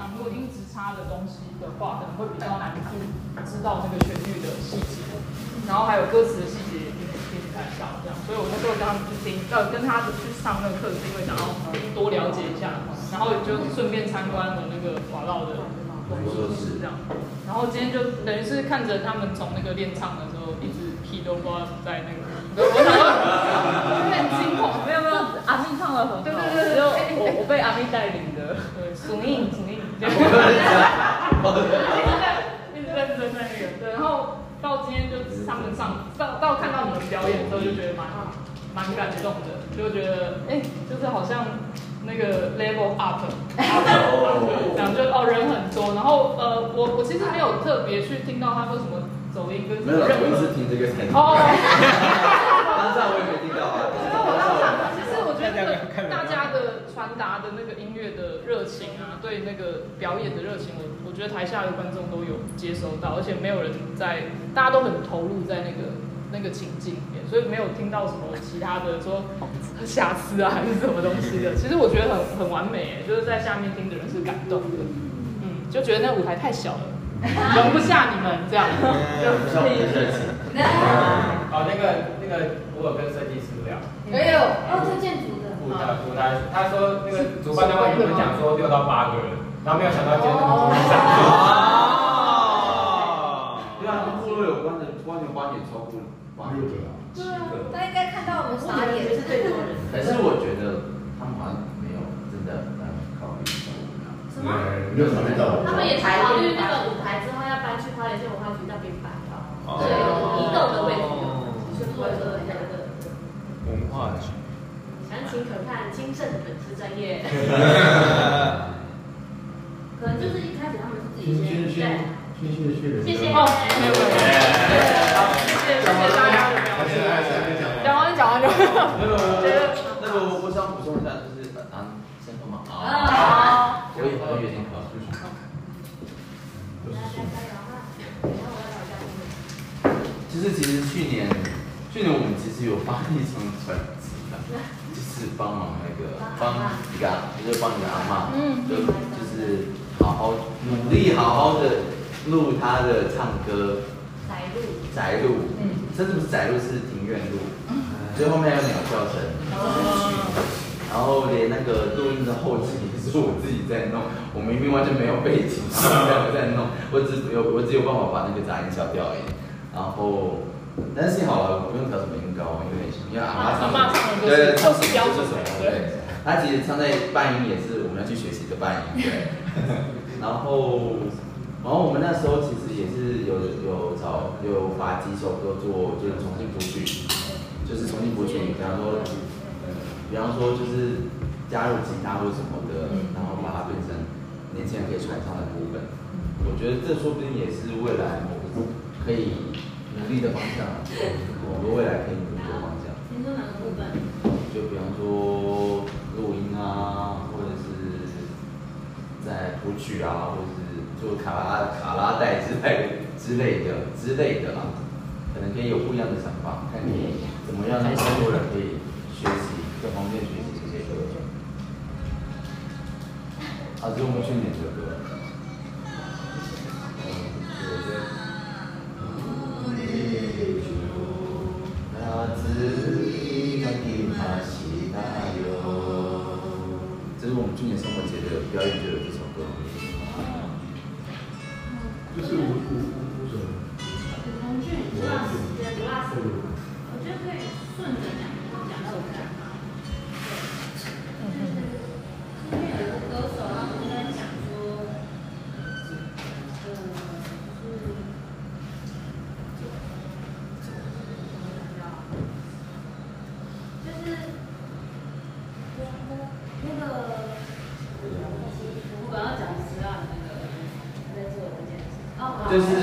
啊，如果音质差的东西的话，可能会比较难去知道这个旋律的细节，然后还有歌词的细节也听听不太到这样，所以我那时候跟他们去听，呃，跟他去上那个课是因为想要多了解一下，然后就顺便参观了那个瓦烙的工作室这样，然后今天就等于是看着他们从那个练唱的时候，一直 key 都不知道在那个，我想说 有点惊恐，没有没有，阿咪唱的很好，对对对，只有我我被阿咪带领的，对，属。一直在一直在那个，对，然后到今天就他们上到到看到你们表演的时候，就觉得蛮蛮感动的，就觉得哎，就是好像那个 level up，这样就哦人很多，然后呃我我其实没有特别去听到他说什么走音跟没有，我是听这个才。哦，当下我也没听到啊。其实我觉得大家的传达的那个音乐的热情啊，对那个表演的热情，我我觉得台下的观众都有接收到，而且没有人在，大家都很投入在那个那个情境里面，所以没有听到什么其他的说瑕疵啊还是什么东西的。其实我觉得很很完美，就是在下面听的人是感动的，嗯，就觉得那舞台太小了，容不下你们这样，就可以热情。哦，那个那个，我有跟设计师聊。没有，哦，这建筑的。舞台舞台，他说那个主办单位原本讲说六到八个人，然后没有想到今天那么多人。哦。对啊，跟部落有关的关联花也超过八个啊。对啊，他应该看到我们傻眼，是最多人。可是我觉得他们好像没有真的来考虑这个。什么？没有考虑到。他们也考虑那个舞台之后要搬去花莲县文化局那边摆啊，所以移动的位置，是做一个那个文化局。详情可看金盛的粉丝专业。可能就是一开始他们是自己先对。谢谢谢谢。谢谢。哦，没有没有。好，谢谢谢谢大家的表现。讲完讲完就。没有没有。那个我想补充一下，就是啊，先说嘛啊。我以后约定好。其实其实去年去年我们其实有发一张专辑的，就是帮忙那个帮一个就是帮你的阿妈，就就是好好努力好好的录他的唱歌。宅录。宅录，嗯，甚至不是宅录，是庭院录，所以后面还有鸟叫声，然后连那个录音的后期也是我自己在弄，我明明完全没有背景，然后在弄，我只有我只有办法把那个杂音消掉而已。然后，但是幸好了，不用调什么音高，因为因为阿妈唱的，对，唱什么就是什么，对。他其实唱在半音也是我们要去学习的半音，对。然后，然后我们那时候其实也是有有找有把几首歌做就是重新谱曲，就是重新谱曲，比方说，比方说就是加入吉他或者什么的，然后把它变成年轻人可以传唱的部分。我觉得这说不定也是未来某个可以努力的方向，我们未来可以努力的方向。你说哪个部分？就比方说录音啊，或者是在谱曲啊，或者是做卡拉卡拉带之类之类的之类的啊，可能可以有不一样的想法，看你怎么样让更多人可以学习，更方便学习这些歌。啊，这是我们去年的歌。这是我们去年生活节的表演就事。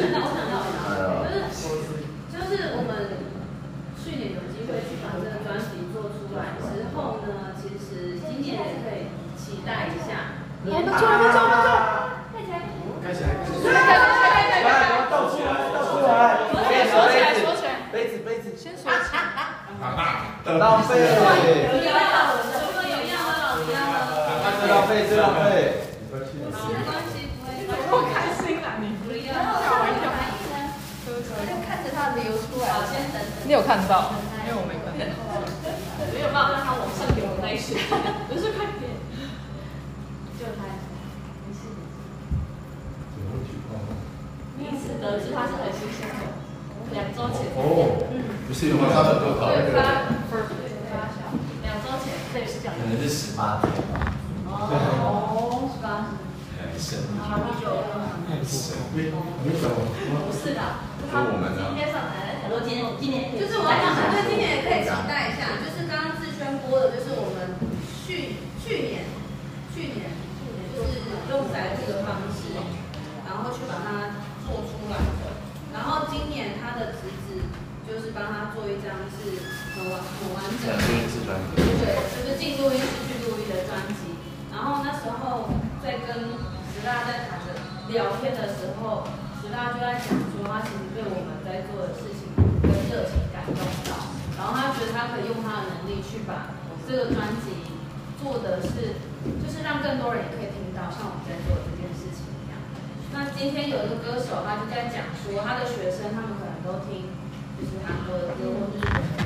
就是韩国的歌，或者是。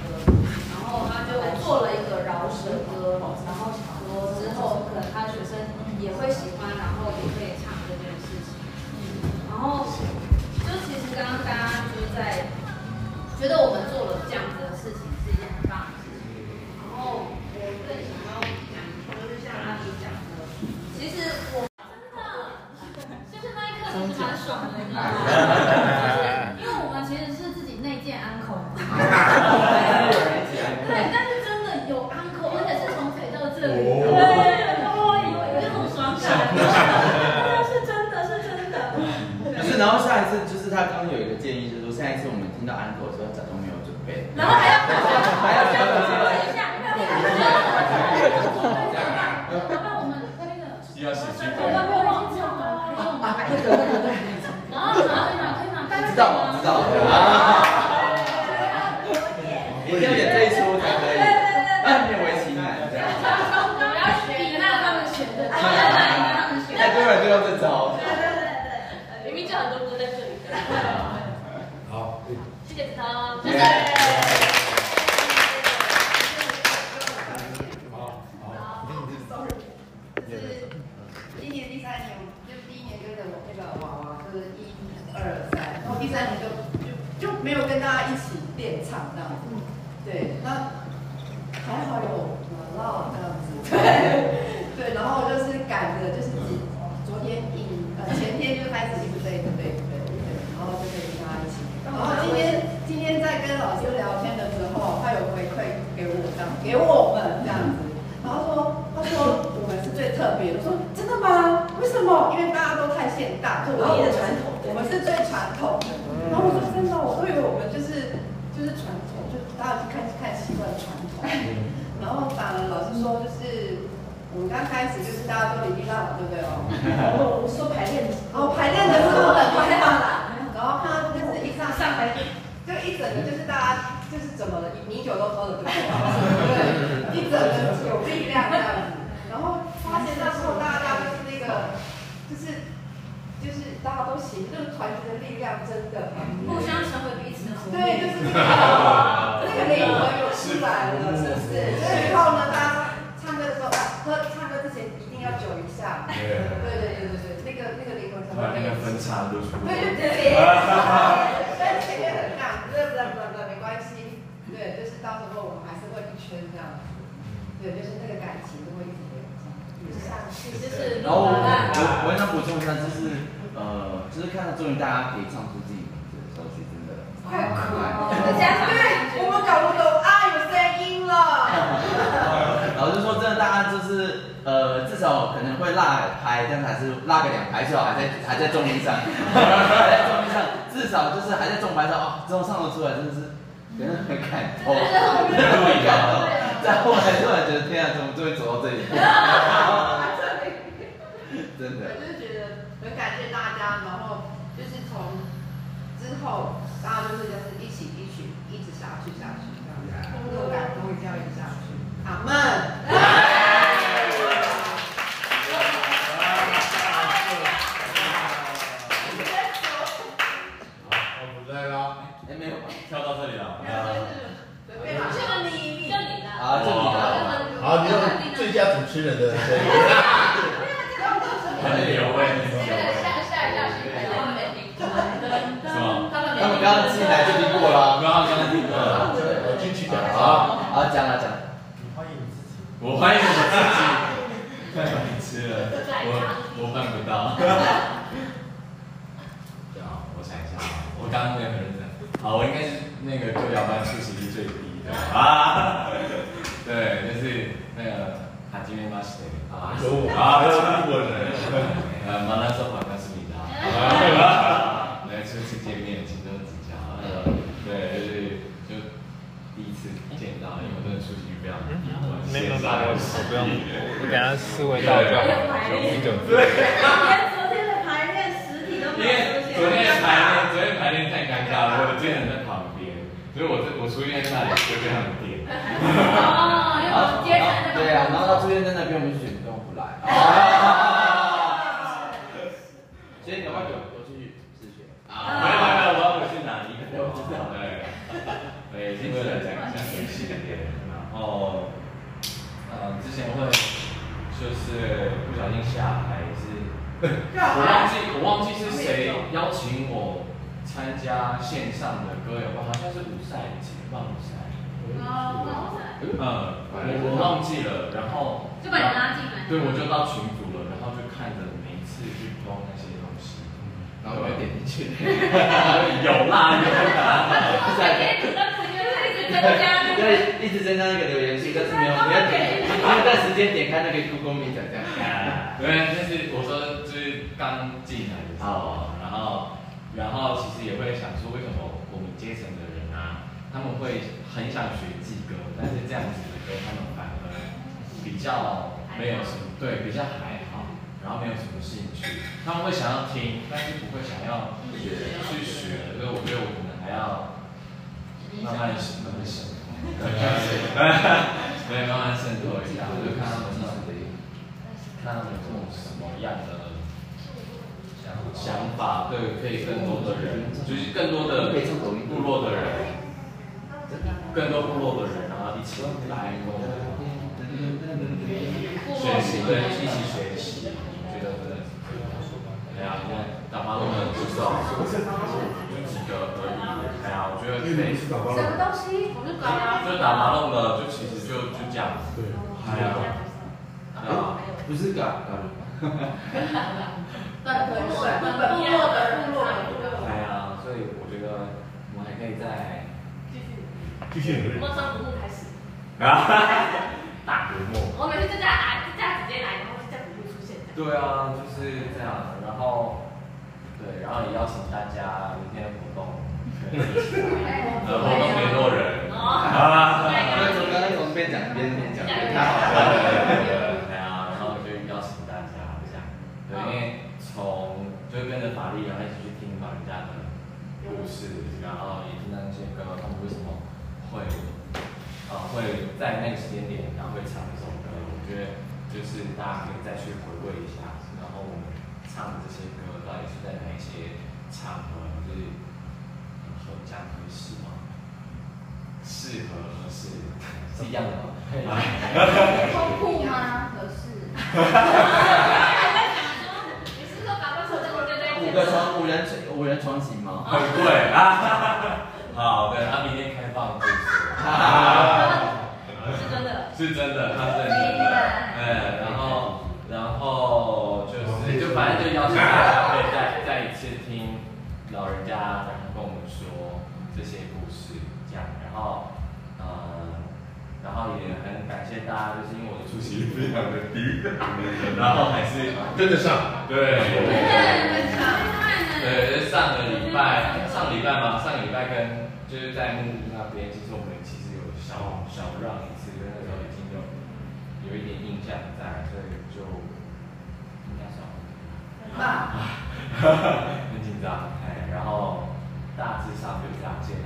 我们刚开始就是大家都礼遇到，对不对 哦？我们说排练，哦，排练的时候很快到啦。然后看到就是一上上台，就一整个就是大家就是怎么了，米酒都喝了，对不对？一整个有力量这样子。然后发现那时候大家就是那个，就是就是大家都行，那个团结的力量真的，互相成为彼此的对，就是那个那个灵魂又出来了，是不是？所以以后呢，大家。对对对对对，那个那个灵魂。把那个分差都出。对对对。哈哈哈！那那个，那那那没关系。对，就是到时候我们还是会一圈这样子。对，就是那个感情都会一直点上上去。就是。然后我我我想补充一下，就是呃，就是看到终于大家可以唱出自己名字的时候，真的。快渴了。对，我们搞不懂。呃，至少可能会落拍，但还是落个两拍，至少还在还在重音上，还在中音上，至少就是还在重拍上，哦，这种上得出来真的是，真的很感动，真的很感。在后来突然觉得，天啊，怎么就会走到这里？真的，我就是觉得很感谢大家，然后就是从之后，大家就是就是一起一起一直下去下去，这样子，我感动一定要一直下去，阿门。跳到这里了。啊，你你你的啊，好你，好，你要最佳主持人的。哈哈哈哈哈。很有味，很有味。他们刚刚进来就听过了，刚刚刚听过了，我进去讲啊，啊讲了讲。我欢迎我自己，太好吃了，我我办不到。对啊，我想一下，我刚刚没很认真。好，我应该是那个歌谣班出席率最低的。啊。对，就是那个哈基梅马西啊，有啊，中国人。呃，马拉松好像是你的啊，来初次见面，请多指教。呃，对，就是就第一次见到，因为我真的出席率非常低，没办法，我我不用，我等下思维到就好，九九连昨天的排练实体都因没有出现。为昨天的排练，昨天排练太尴尬了，我的经纪人在旁边，所以我这我出现在那里就非常的点。哦，因为我接对啊，然后他出现在那边，我们就选不不来。所以你要不要有有去自学？啊，没有没有没有，我要回去哪里？我知道，对，对，是为了讲一下游戏的点，然后，呃，之前会就是不小心下台是，我忘记我忘记是谁邀请我参加线上的歌友会，好像是五赛前棒赛，哦，哇塞，嗯，我我忘记了，然后就把你拉进来。对，我就到群组了，然后就看着每一次去偷那些东西，然后我就点进去。有 啦有啦。每天你的朋友就一直增加那个。对，一直增加那个留言数，但是没有没有点，没有在时间点开那个 Google Meet 这样。对，就是我说就是刚进来的时候，然后然后其实也会想说，为什么我们阶层的人啊，他们会很想学技歌，但是这样子的歌他们反而比较没有什么对，比较还好，然后没有什么兴趣，他们会想要听，但是不会想要学去学，所以我觉得我可能还要慢慢慢慢渗透，对，慢慢渗透一下，我就看他们看他们有什么样的想法，对，可以更多的人，就是更多的部落的人，更多部落的人，然后一起来学习，对，一起学习，我觉得哎呀，你看打麻龙的不少，就几个而已，哎呀，我觉得可以，什么东西？我就搞了。就打麻弄的，就其实就就这样，对，哎呀，啊。不是嘎嘎本部落的本部落的部落的。哎呀，所以我觉得我们还可以再继续努力我。们从古墓开始，啊，大国梦。我每次就这样来，就这样直接来，然后就在古墓出现。对啊，就是这样。然后，对，然后也邀请大家明天活动，呃，活动联络人。啊，那从刚刚从边讲边边讲，太好了。对啊，然后就邀请大家这样，对，因为从力，然后一起去听老人家的故事，然后也听到那些歌，他们为什么会呃会在那个时间点，然后会唱这首歌，我觉得就是大家可以再去回味一下，然后我们唱的这些歌到底是在哪一些场合，就是合家合适吗？适合合适 是一样的吗？通铺吗？合适。你是说搞不出这个就在五个床，五人五人床行吗？很贵啊！好，的，他明天开放就是，是真的。是真的，他是真的，哎，然后然后就是就反正就邀请大家可以再再一次听老人家然后跟我们说这些故事，这样，然后呃，然后也很感谢大家，就是因为我的出席率非常的低，然后还是跟得上。对。跟得上，对，就是上个礼拜，上礼拜吗？上个礼拜跟就是在木屋那边，其实我们其实有小小让一次，因为那时候已经有有一点印象在，所以就应该算那 很紧张，哎，然后大致上就这样，谢谢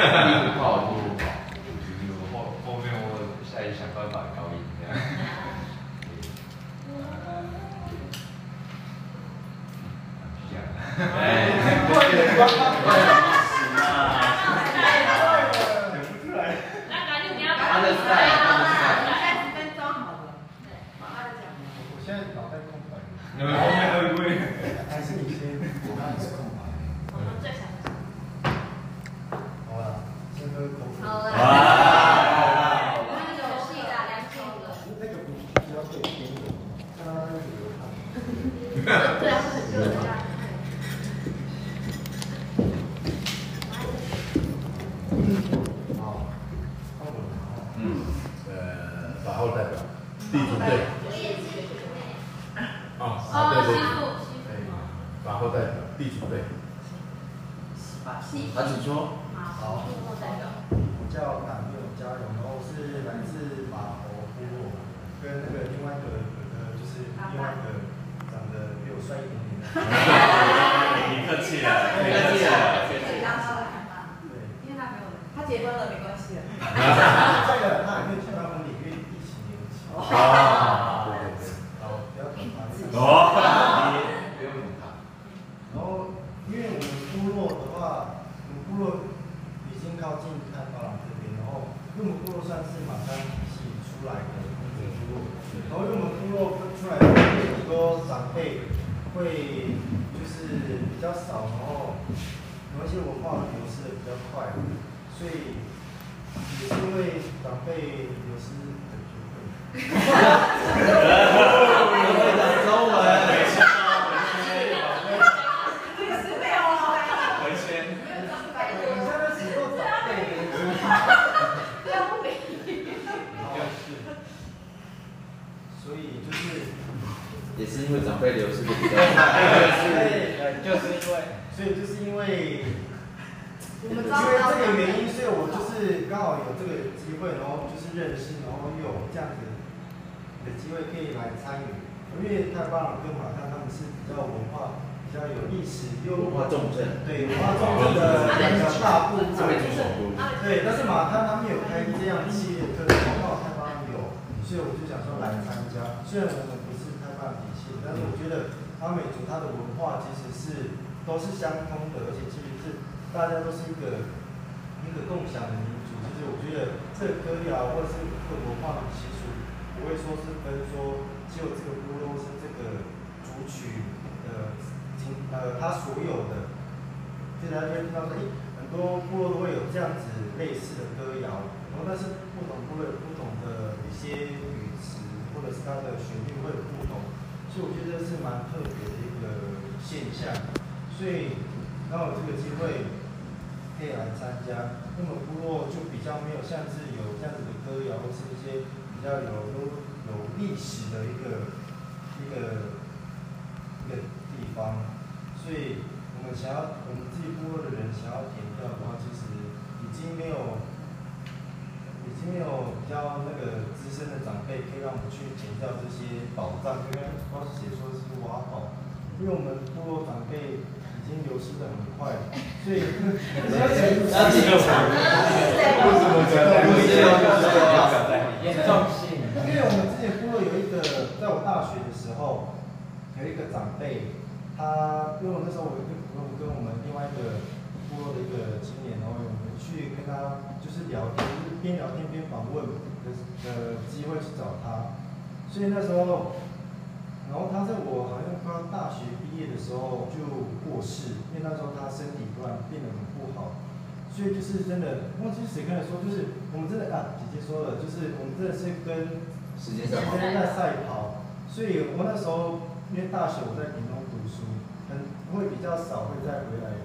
说的。不好，也是因为长辈流失的比较快。对，就是因为，所以就是因为，因为这个原因，所以我就是刚好有这个机会，然后就是认识，然后又有这样子的机会可以来参与。因为太棒了跟马看他们是比较文化、比较有历史又文化重镇。对文化重镇的比较大部这边举手不？对，但是马滩他们有开这样系列课程，刚好太巴有，所以我就想说来参加。虽然我们但是我觉得阿美族它的文化其实是都是相通的，而且其实是大家都是一个一个共享的民族。就是我觉得这个歌谣或者是这个文化的习俗，不会说是分说只有这个部落是这个族群的经呃他所有的。所以大家就会听到说，诶，很多部落都会有这样子类似的歌谣，然后但是不同部落有不同的一些语词，或者是它的旋律会有不同，所以我觉得是蛮特别的一个现象。所以刚好这个机会可以来参加，那么部落就比较没有像是有这样子的歌谣，或是一些比较有有有历史的一个一个一个地方，所以我们想要我们自己部落的人想要填掉的话，其实已经没有已经没有比较那个资深的长辈可以让我们去填掉这些宝藏，因为光是写说是挖宝，因为我们部落长辈已经流失的很快，所以要记录为什么觉得不是严重性因为我们之前部落有一个，在我大学的时候，有一个长辈，他因为我那时候我跟我跟我们另外一个部落的一个青年，然后我们去跟他就是聊天，就是边聊天边访问的的机会去找他，所以那时候，然后他在我好像刚大学毕业的时候就过世，因为那时候他身体突然变得很不好。所以就是真的，忘记谁跟他说，就是我们真的啊，姐姐说了，就是我们真的是跟时间赛跑在赛跑，所以我那时候因为大学我在屏东读书，很会比较少会再回来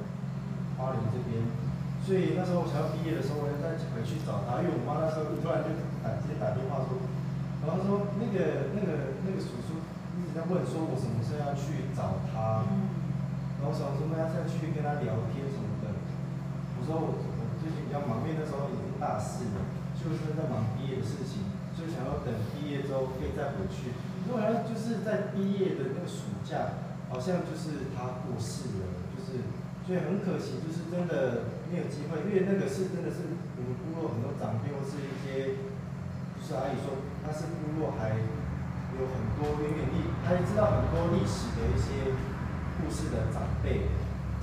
花莲这边，所以那时候我想要毕业的时候，我要再回去找他，因为我妈那时候突然就打直接打电话说，然后说那个那个那个叔叔一直在问说我什么时候要去找他，然后我想说那要再去跟他聊天什么的。我说我我最近比较忙，因为那时候已经大四了，就是在忙毕业的事情，就想要等毕业之后可以再回去。如果好像就是在毕业的那个暑假，好像就是他过世了，就是所以很可惜，就是真的没有机会，因为那个是真的是我们部落很多长辈或是一些，就是阿姨说他是部落还有很多远远历，他也知道很多历史的一些故事的长辈。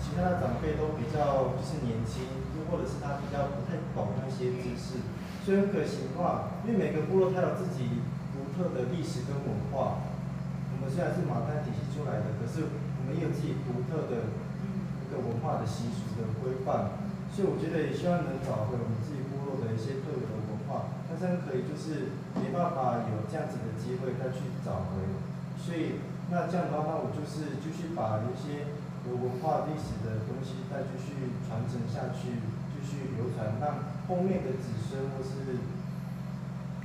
其他的长辈都比较就是年轻，又或者是他比较不太懂那些知识，所以很可惜的话，因为每个部落它有自己独特的历史跟文化。我们虽然是马丹体系出来的，可是我们有自己独特的一个文化的习俗的规范。所以我觉得也希望能找回我们自己部落的一些特有的文化，但是可以就是没办法有这样子的机会再去找回。所以那这样的话，那我就是继续把一些。有文化历史的东西再继续传承下去，继续流传，让后面的子孙或是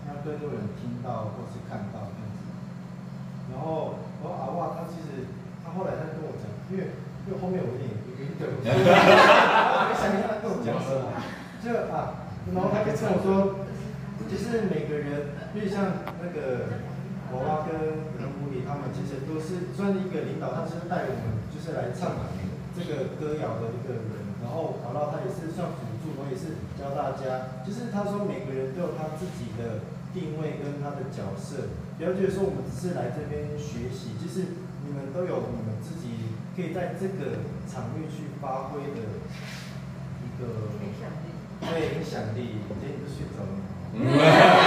让更多人听到或是看到这样子。然后，然后阿旺他其实他后来他跟我讲，因为因为后面我有点有点等，没想到他跟我讲什么，就啊，然后他就跟我说，其实每个人，因为像那个娃娃跟跟狐狸他们，其实都是算是一个领导，他是带我们。就是来唱这个歌谣的一个人，然后好了，他也是算辅助，我也是教大家。就是他说每个人都有他自己的定位跟他的角色，不要觉得说我们只是来这边学习，就是你们都有你们自己可以在这个场域去发挥的一个影响力。对，影响力，今天就睡着了。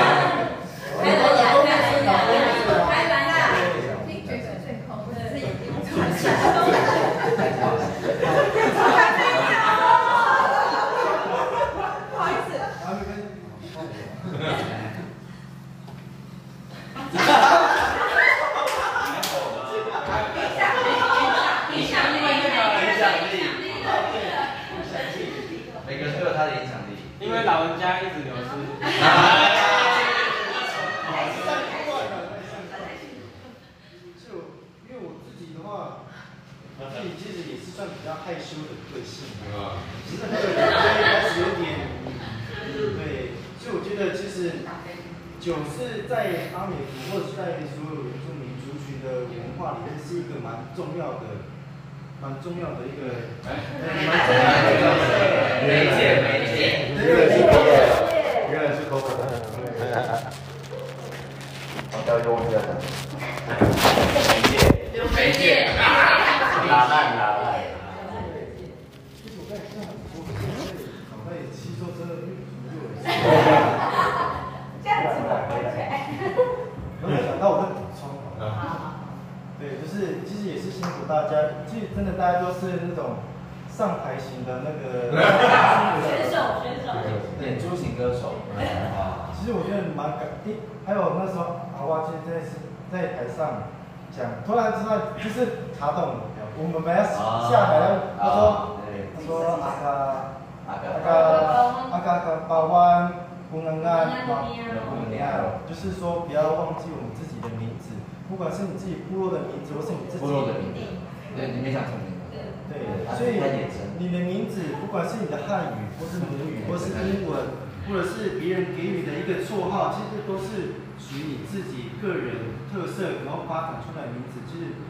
你的名字，不管是你的汉语，或是母语，或是英文，或者是别人给你的一个绰号，其实都是属于你自己个人特色，然后发展出来的名字。就是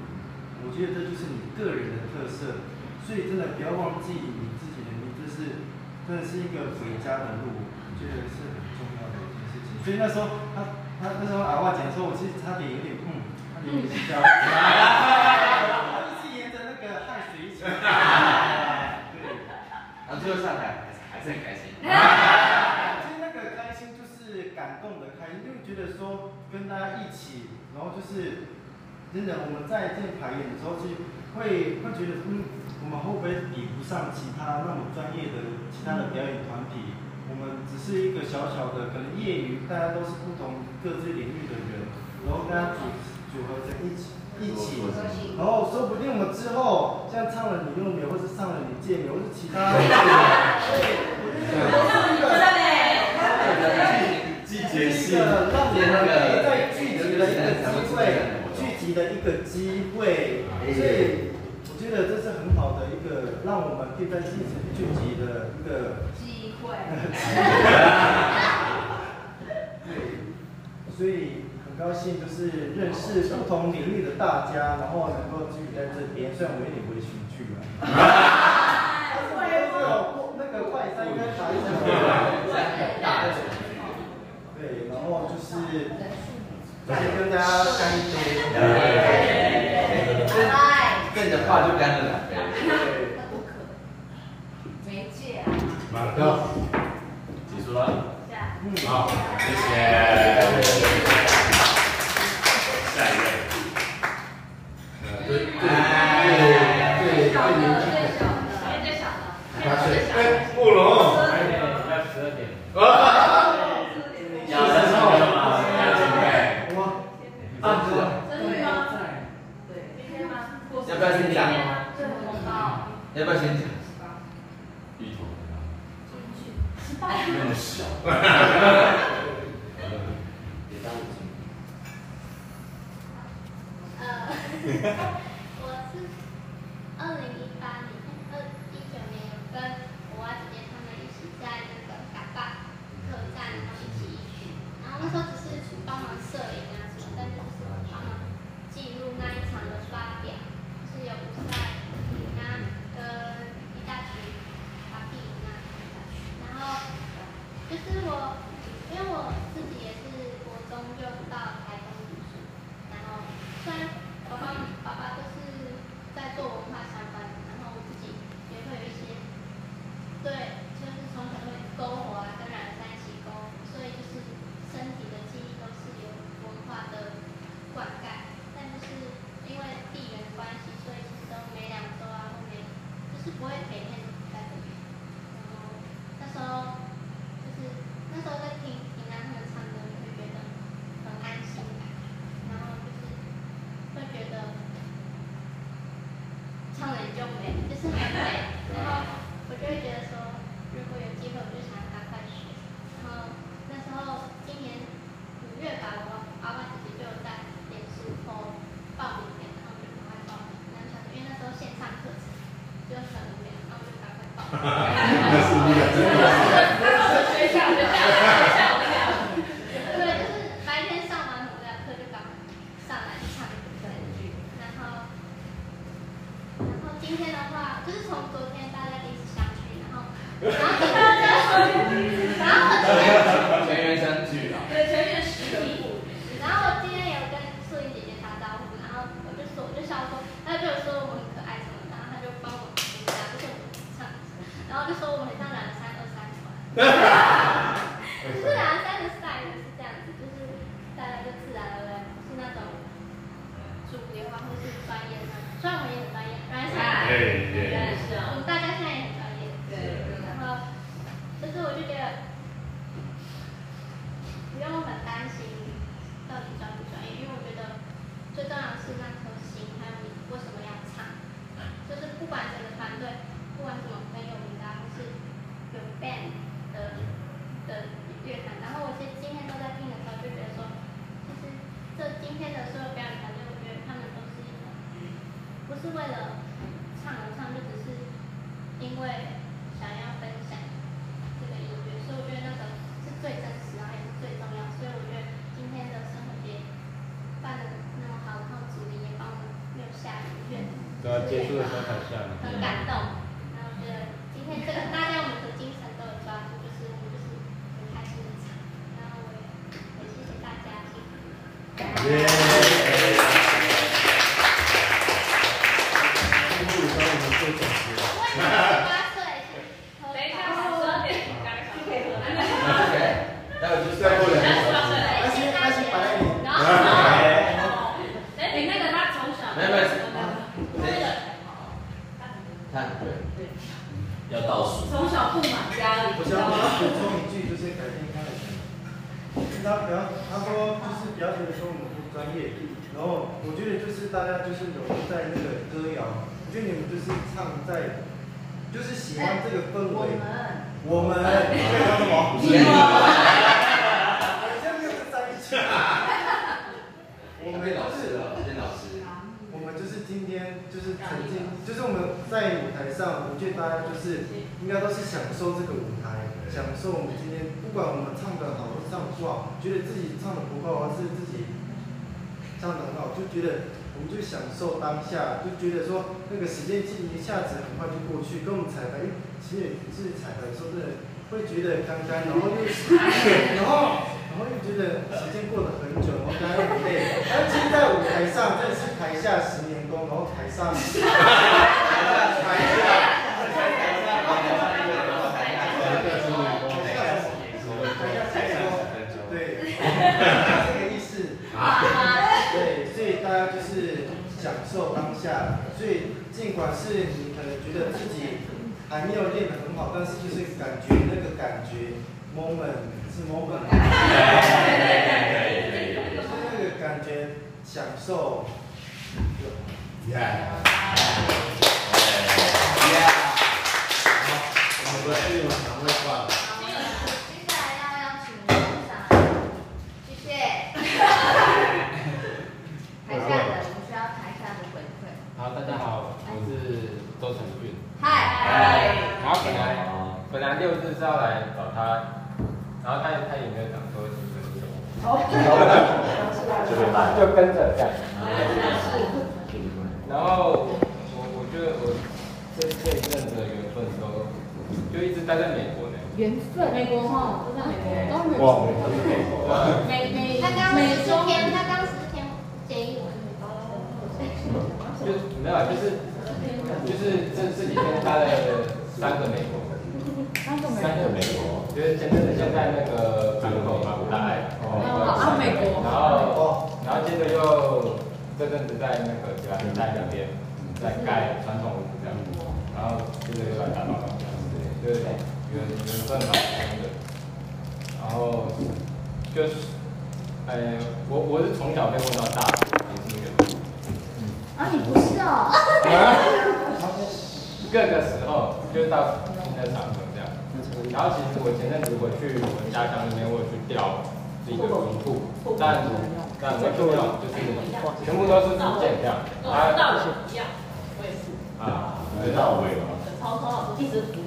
我觉得这就是你个人的特色，所以真的不要忘记你自己的名字是，真的是一个回家的路，我觉得是很重要的一件事情。所以那时候他他那时候阿外讲说，我其实差点有点嗯，差点有点焦。最后上台还是还是很开心。其实那个开心就是感动的开心，就觉得说跟大家一起，然后就是真的我们在这排演的时候，就会会觉得嗯，我们会不会比不上其他那么专业的其他的表演团体？我们只是一个小小的，可能业余，大家都是不同各自领域的人，然后大家组组合在一起。一起，然后说不定我们之后像唱了你又美，或是唱了你健美，或是其他，对，我觉得这是一个季节性，让我们可以在聚集的一个机会，聚集的一个机会，所以我觉得这是很好的一个让我们可以在一起聚集的一个机会。对，所以。高兴就是认识不同领域的大家，然后能够聚在这边。虽然我有点微情趣了，那个快餐应该打一下，对，然后就是先跟大家干一杯，跟着话就干了两杯。没戒。马哥，结束了。好，谢谢。对对对最小的，最小的，最小的，八岁。哎，布隆。要十二点。啊！然后就说我们很像觉得自己唱的不够，还是自己唱的很好，就觉得我们就享受当下，就觉得说那个时间记一下子很快就过去，跟我们彩排，其实自己彩排的时候真的会觉得刚刚，然后又 然后。然后又觉得时间过得很久，然后刚刚又很累。但其实，在舞台上，真的是台下十年功，然后台上台下台下对，这个意思。对，所以大家就是享受当下。所以尽管是你可能觉得自己还没有练得很好，但是就是感觉那个感觉 moment 是 moment，就是那个感觉享受。我们是马上会挂的。接下来要邀请我们上，谢谢。台下的，我们需要台下的回馈。好，大家好，我是周成俊。嗨。然后本来本来六日是要来找他，然后他他也没有讲说几分钟，就跟着这样。然后我我觉得我这这一阵子的缘分都就一直待在美国呢。缘分，美国哈，都在美国，都是美国。美美他刚美中天，他刚十天建议我。就没有，就是就是这这几天待了三个美国，三个美三个美国，就是前阵子先在那个港口嘛，来，哦啊美国然后然后接着又这阵子在那个吉兰丹那边在盖传统屋这样，然后接着又来打报告，就是缘缘分蛮深的，然后就是，哎，我我是从小被问到大，也是那个。啊，你不是哦。各个时候就到新的场合这样。然后其实我前阵子回去我们家乡那边，我有去调自己的文库，但但没有用，就是全部都是福建这样。啊，一样，我也是，啊，知道我吗？超超好，一直服。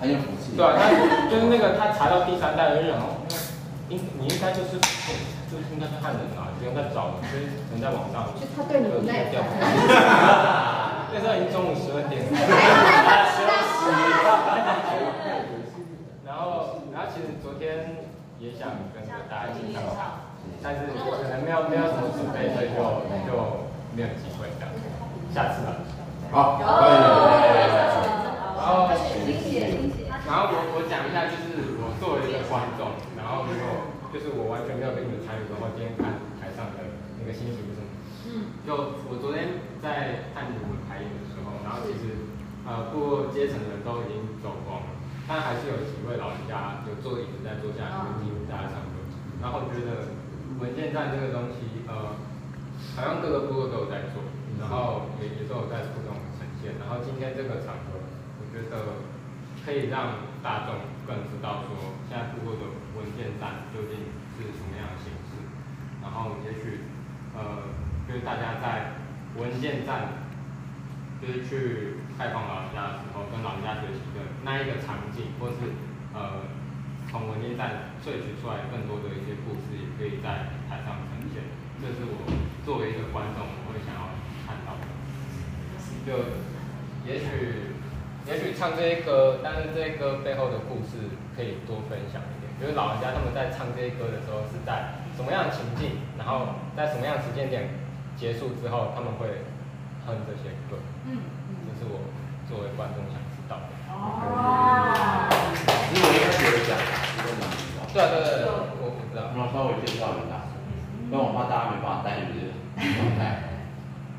很有。对啊，他就是那个他查到第三代的人哦，应你应该就是就是应该是汉人啊，不用再找了，就是能在网上。就他对你不耐调烦。那时候已经中午十二点了。然后，然后其实昨天也想跟着大家一起上场，但是可能没有没有什么准备，所以就就没有机会这样。下次吧。好，可以。然后。然后我我讲一下，就是我作为一个观众，然后如果就是我完全没有跟你们参与的话，今天看台上的那个心情是什么？嗯。就我昨天在看你们排演的时候，然后其实呃各阶层的人都已经走光了，但还是有几位老人家就坐椅子在坐下来听大家唱歌。然后觉得文件站这个东西，呃，好像各个部落都有在做，然后也也都有在互动呈现。然后今天这个场合，我觉得可以让大众更知道说现在部落的文件站究竟是什么样的形式，然后也许呃。就是大家在文件站就是去拜访老人家的时候，跟老人家学习的那一个场景，或是呃从文件站萃取出来更多的一些故事，也可以在台上呈现。这是我作为一个观众，我会想要看到的。就也许也许唱这些歌，但是这些歌背后的故事可以多分享一点。就是老人家他们在唱这些歌的时候是在什么样的情境，然后在什么样的时间点结束之后，他们会哼这些歌。嗯，这是我作为观众想知道的。哦。其实我一开始有讲，如果你知道。对啊对对对，我不知道。我稍微介绍一下，不然我怕大家没办法带入这个状态。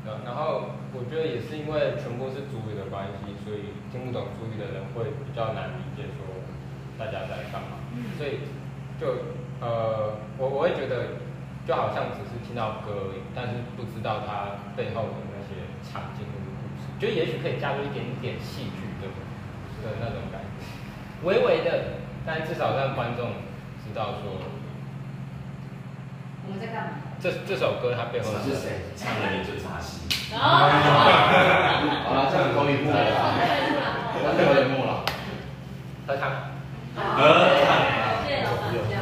对，然后我觉得也是因为全部是主语的关系，所以听不懂主语的人会比较难理解说大家在干嘛。所以就呃，我我会觉得就好像只是听到歌而已，但是不知道它背后的那些场景或者故事，就也许可以加入一点点戏剧的的那种感觉，微微的，但至少让观众知道说我们在干嘛。这这首歌它背后是谁唱的你就扎西？哦。好 了，这样终于幕了，那最后一幕了，喝汤。喝汤。谢谢老板，这样。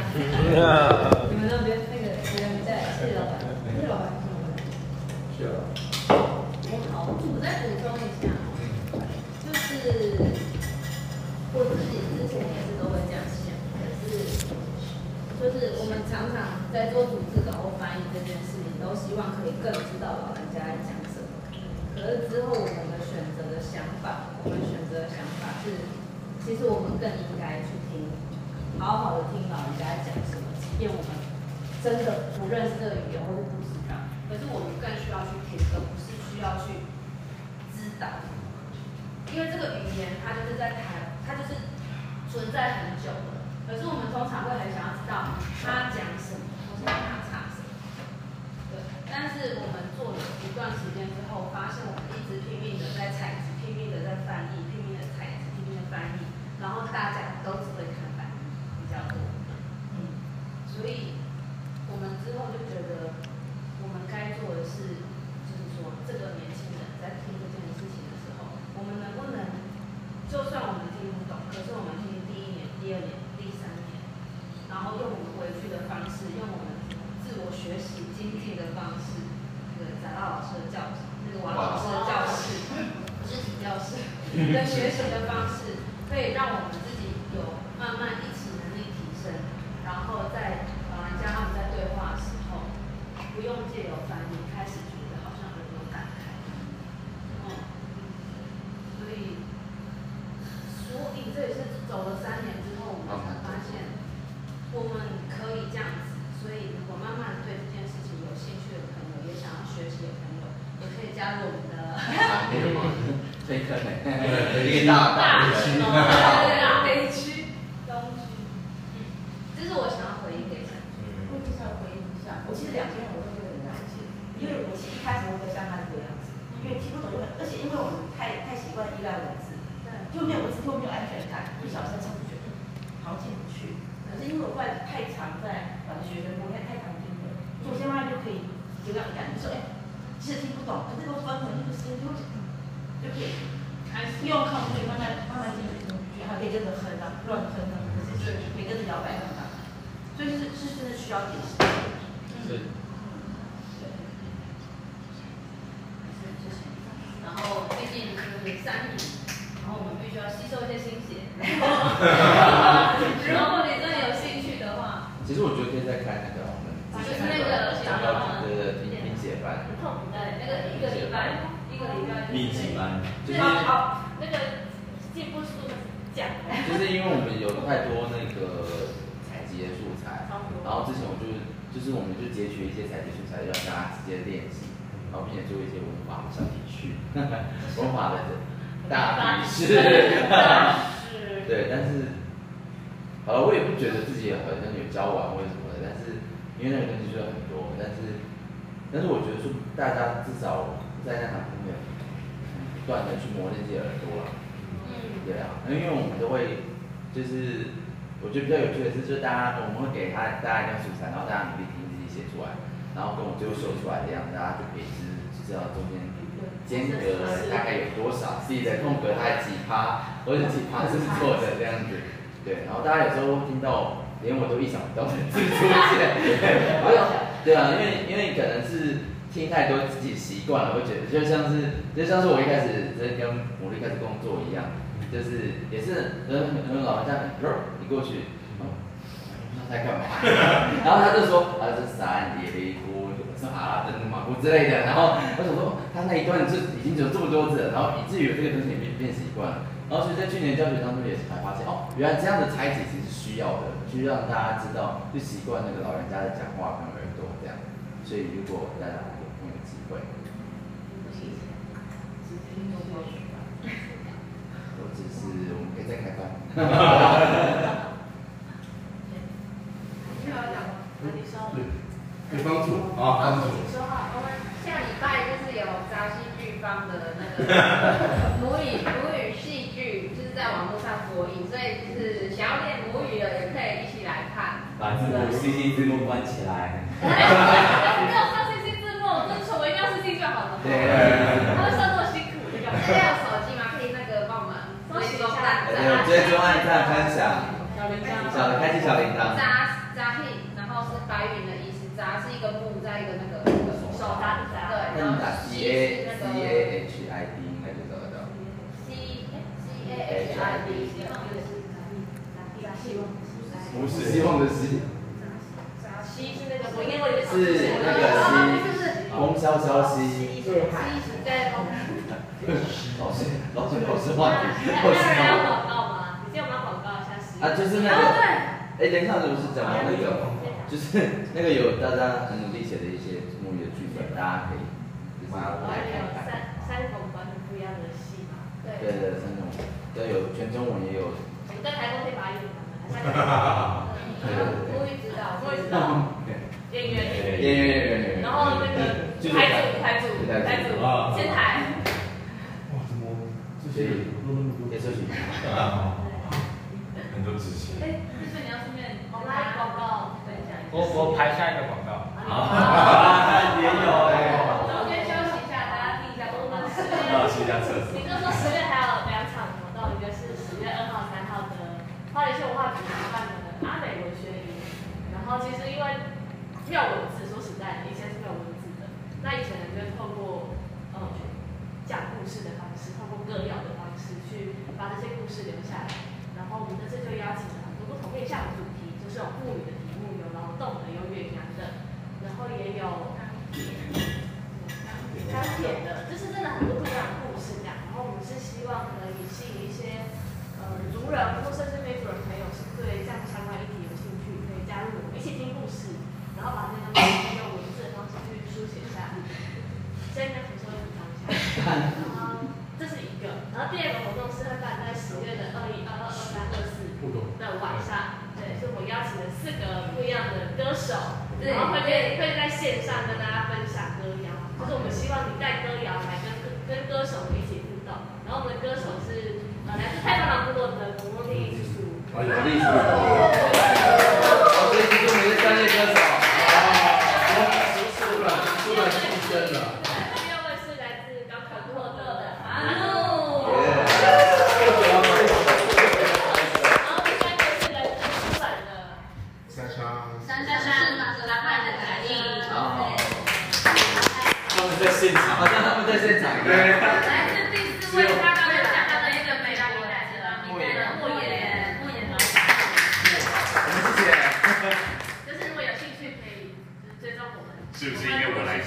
你们那边那个人在，谢谢老板。谢谢老板。是啊。好，我再补充一下，就是我自己之前也是都会这样想，可是就是我们常常做组织稿或翻译这件事情，都希望可以更知道老人家在讲什么。可是之后我们的选择的想法，我们选择的想法是，其实我们更应该去听，好好的听老人家在讲什么，即便我们真的不认识这个语言或是不知道，可是我们更需要去听，而不是需要去知道。因为这个语言它就是在谈，它就是存在很久了。可是我们通常会很想要知道他讲什么，或是他唱什么。对，但是我们做了一段时间之后，发现我们一直拼命的在采集，拼命的在翻译，拼命的采集，拼命的翻译，然后大家都只会看翻译比较多。嗯，所以我们之后就觉得，我们该做的是，就是说，这个年轻人在听这件事情的时候，我们能不能，就算我们听不懂，可是我们听第一年、第二年。然后用我们回去的方式，用我们自我学习精进的方式，那个展老老师的教室，那个王老师的教室，肢体教室的学习的方式，可以让我们有趣的是，就是大家我们会给他大家一段素材，然后大家努力听自己写出来，然后跟我最后秀出来的样子，大家就可以知知道中间间隔大概有多少，自己的空格大概几趴，或者几趴是错的这样子。对，然后大家有时候听到，连我都意想不到的字出现。对啊，因为因为可能是听太多自己习惯了，会觉得就像是就像是我一开始在跟牡蛎开始工作一样，就是也是很很老人家，你过去，在干嘛，然后他就说啊这三叠的锅，说啊等马虎之类的，然后我想说他那一段就已经有这么多字了，然后以至于这个东西也变变习惯了。然后所以在去年教学当中也是才发现，哦，原来这样的拆解其实是需要的，去让大家知道，去习惯那个老人家的讲话跟耳朵这样。所以如果大家有有机会，我只是我们可以再开班。你要讲吗？你说。对帮助啊，帮助。你说话，我们下礼拜就是有杂戏剧方的那个母语母语戏剧，就是在网络上播映，所以就是想要练母语的也可以一起来看。把字幕 CC 字幕关起来。没有上 CC 字幕，遵守我一定要 CC 就好了。对。他会算这么辛苦，这个。现在有手机吗？可以那个帮我们追踪下。对，追踪按赞分享。小铃铛。小开启小铃铛。白云的意思，扎是一个木，在一个那个手扎的扎。对，然后 C A C A H I D 应该就找得到。C C A H I D 不是希望的希。西是那个，我因为是那个西，风萧萧兮。对，对。老师，老师，老师话题。有人要广告吗？你今天我们要广告一下。啊，就是那个。哎，等一下，是不是讲那个？就是那个有大家很努力写的一些母语的剧本，大家可以就是来看看。三三种完全不一样的戏嘛。对。对对，三种，都有全中文也有。我们 在台中可以把它演完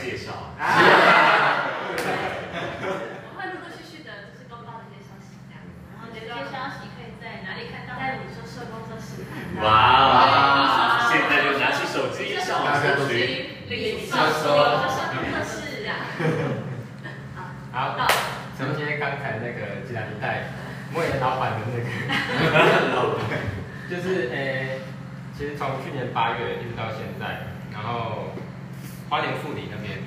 为我来介绍？我会陆陆续续的，就是公告这些消息，这样。然后这些消息可以在哪里看到？在你说社工测试看到。哇！现在就拿起手机上网搜寻。你说说，测试啊。好，从今天刚才那个吉兰一代莫言老板的那个，就是诶，其实从去年八月一直到现在，然后花莲富里那边，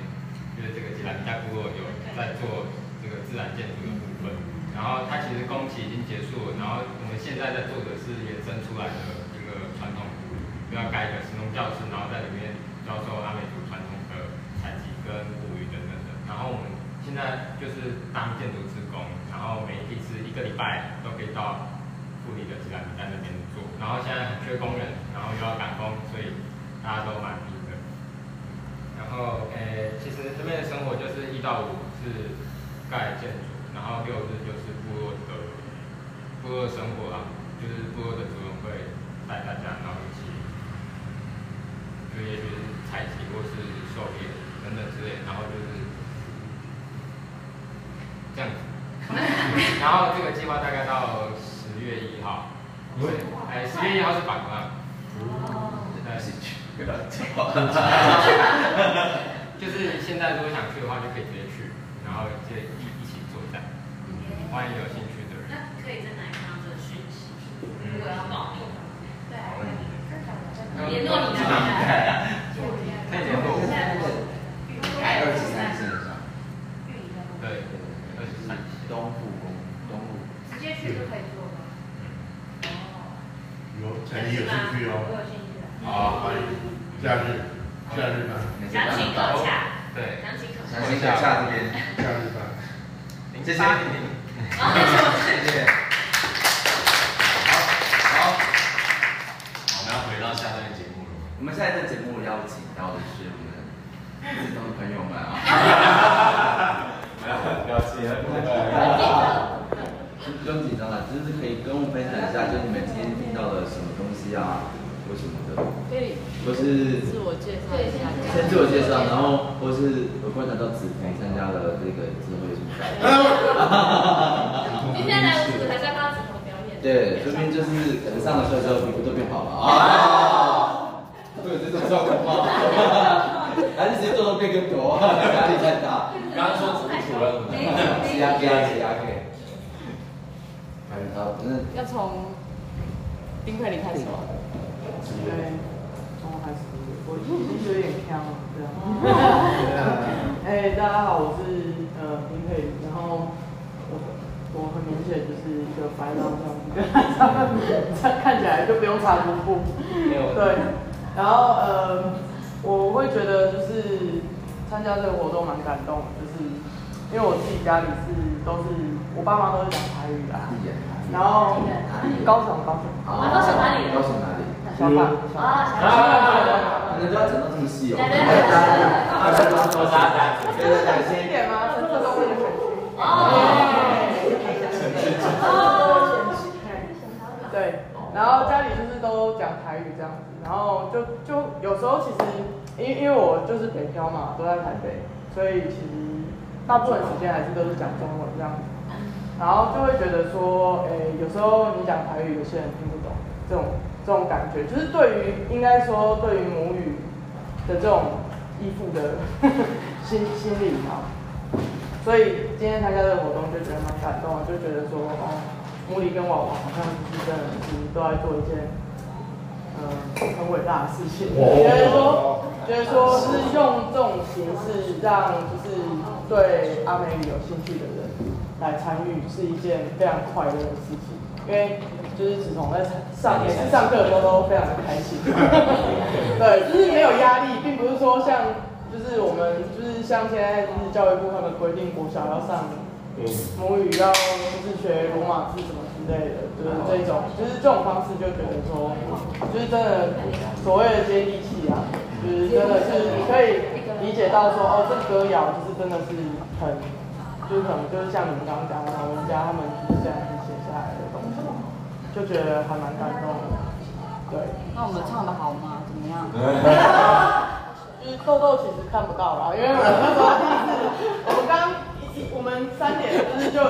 就是这个吉兰一代部落有在做这个自然建筑的部分，然后它其实工期已经结束了，然后我们现在在做的是衍生出来的一个传统，要盖一个神农教室，然后在里面教授阿美族传统的采集跟捕鱼等等的，然后我们现在。就是当建筑职工，然后每一次一个礼拜都可以到富里的自然比在那边做，然后现在很缺工人，然后又要赶工，所以大家都蛮拼的。然后诶，其实这边的生活就是一到五是盖建筑，然后六日就是部落的部落生活啦，就是部落的主人会带大家，然后一起，就也许是采集或是狩猎等等之类，然后就是这样子。然后这个计划大概到十月一号，对，哎，十月一号是返工。对，就是现在如果想去的话，就可以直接去，然后就一一起做一下。欢迎有兴趣的人。那可以在哪里看到这个讯息？如果要报名，对，联络你哪里？可以联络我。改二十三线上，对，二十三东富公东路。直接去就可以做吗？有陈毅有兴趣我哦。有兴趣的。好，欢迎假日，假日班，详情可洽，对，详情可详情可洽这边，假日班。谢谢。好，谢谢。好，好，我们要回到下一段节目了。我们现在的节目邀请到的是我们自动的朋友们啊。不要不要气了，不用紧张了，就是可以跟我分享一下，就是你们今天听到了什么东西啊，或什么的，可以或是自我介绍一下。先自我介绍，然后子彤参加了这个智慧竞赛。今天来我组还是要看到指头表演。对，说明就是可能上了课之后皮肤都变好了啊。会有这种状况吗？还是谁做都变更多，压力太大。刚刚说主主任，是压压是压给。好，那要从冰块里开始吗？对，从我开始，我已经有点呛了，这样。哎，大家好，我是呃林佩宇，然后我我很明显就是一个白狼这样子，跟他 们看起来就不用擦涂布。对，然后呃，我会觉得就是参加这个活动蛮感动的，就是因为我自己家里是都是我爸妈都是讲台语啦，然后高雄高雄，啊，高雄哪里？高雄哪里？小胖，啊，可能都要讲到这么细哦。啊，再多说啥？对对对，先一点吗？陈设东那个选区。对，然后家里就是都讲台语这样子，然后就就有时候其实，因因为我就是北漂嘛，都在台北，所以其实大部分时间还是都是讲中文这样子，然后就会觉得说，诶，有时候你讲台语，有些人听不懂，这种这种感觉，就是对于应该说对于母语的这种依附的 心心理嘛。所以今天参加这个活动就觉得蛮感动，就觉得说哦，茉莉跟娃娃好像就是真的是都在做一件呃很伟大的事情，觉得说觉得说是用这种形式让就是对阿美语有兴趣的人来参与是一件非常快乐的事情，因为就是子彤在上每次上课的时候都非常的开心，对，就是没有压力，并不是说像。就是我们就是像现在就是教育部他们规定国小要上母语，要就是学罗马字什么之类的，就是这种，就是这种方式就觉得说，就是真的所谓的接地气啊，就是真的是你可以理解到说，哦，这歌谣就是真的是很，就是可能就是像你们刚刚讲的老人家他们就是这样子写下来的东西，就觉得还蛮感动的。对，那我们唱的好吗？怎么样？就是豆豆其实看不到啦，因 为我那时候第一次，我们刚一我们三点就是就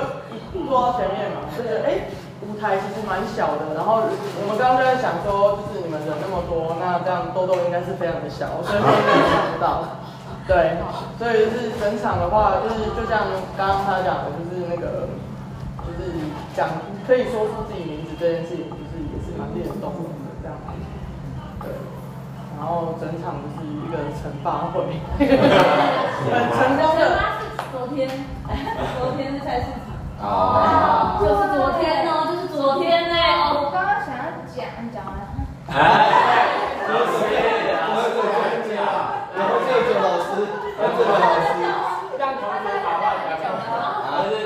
坐到前面嘛，就是哎舞台其实蛮小的，然后我们刚刚就在想说，就是你们人那么多，那这样豆豆应该是非常的小，所以后面看不到。对，所以就是整场的话，就是就像刚刚他讲的，就是那个就是讲可以说出自己名字这件事情，就是也是蛮令人动容的这样。对。然后整场就是一个惩罚会，很成功的。昨天昨天的菜市场哦。就是昨天哦就是昨天呢我刚刚想要讲讲完哎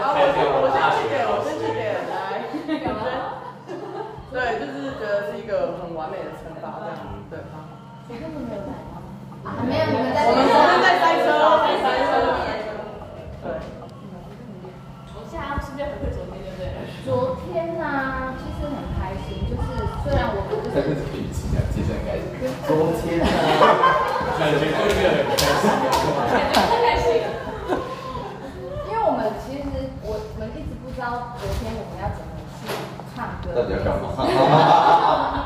我先去我先去来对就是觉得是一个很完美的惩罚这样对吗？谁根本没有来啊没有你们在其实很开心。昨天啊，感觉就是很开心。太开心了。因为我们其实我们一直不知道昨天我们要怎么去唱歌。到底要干嘛？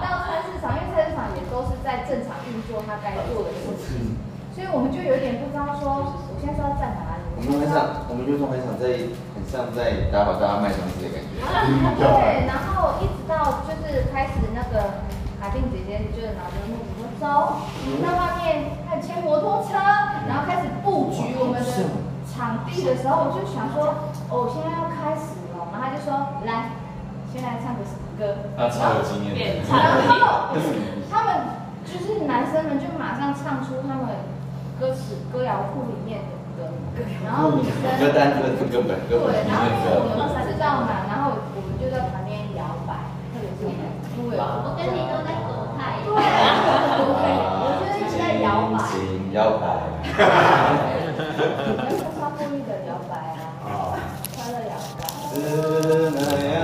到菜市场，因为菜市场也都是在正常运作它该做的事情，所以我们就有点不知道说，我现在是要站哪里？我们很想，我们有种很想在，很像在打宝大家卖东西的感觉。对，然后一直到就是开始那个卡丁姐姐就是拿着木说走，我们在外面开始牵摩托车，然后开始布局我们的场地的时候，我就想说，哦，现在要开始了，然后他就说来，先来唱个什么歌？他超有经验的。然后他们就是男生们就马上唱出他们歌词歌谣库里面的歌，然后女生歌单歌歌本歌本对，然后因为我面们知道嘛，然后我们就在旁边摇摆，特别是因为我跟你都在国泰。对，我觉得一直在摇摆，请摇摆。那是超故意的摇摆啊，快乐摇摆。是那样，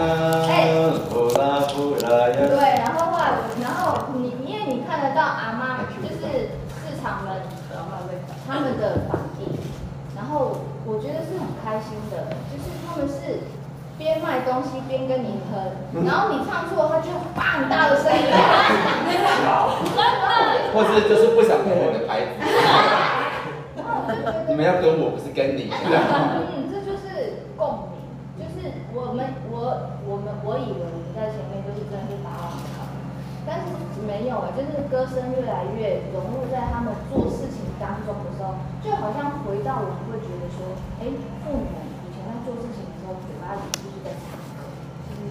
布拉布拉呀。对，然后后来我，然后你因为你看得到阿妈就是市场们他们的反应，然后我觉得是很开心的，就是他们是边卖东西边跟你哼，然后你唱错，他就放大的声音，或是就是不想碰我的牌子。你们要跟我，不是跟你。嗯，这就是共鸣，就是我们我我们我以为我们在前面就是真的是打网球，但是没有啊，就是歌声越来越融入在他们做事情当中的时候，就好像回到我们会觉得说，哎，父母以前在做事情的时候，嘴巴里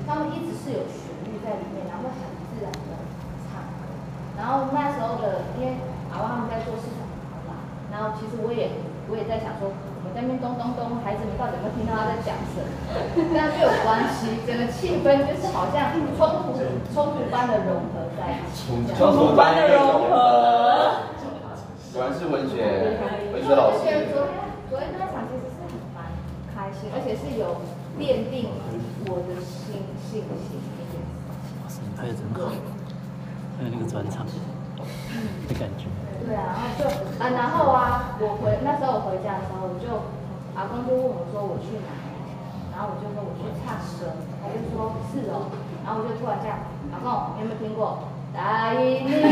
他们一直是有旋律在里面，然后会很自然的唱歌，然后那时候的因为阿旺他们在做市场嘛，然后其实我也我也在想说，我们在那边咚咚咚，孩子们到底有没有听到他在讲什么？但没有关系，整个气氛就是好像冲突冲突般的融合在一起。冲突般的融合。果然是文学文学老师。昨天昨天那场其实是很蛮开心，而且是有奠定我的心信心一件事情。拍的真好，还有那个转场的感觉。对啊，然后就啊，然后啊，我回那时候我回家的时候，我就阿公就问我说我去哪里，然后我就说我去唱歌，他就说是哦，然后我就突然这样，阿公你有没有听过？答应你。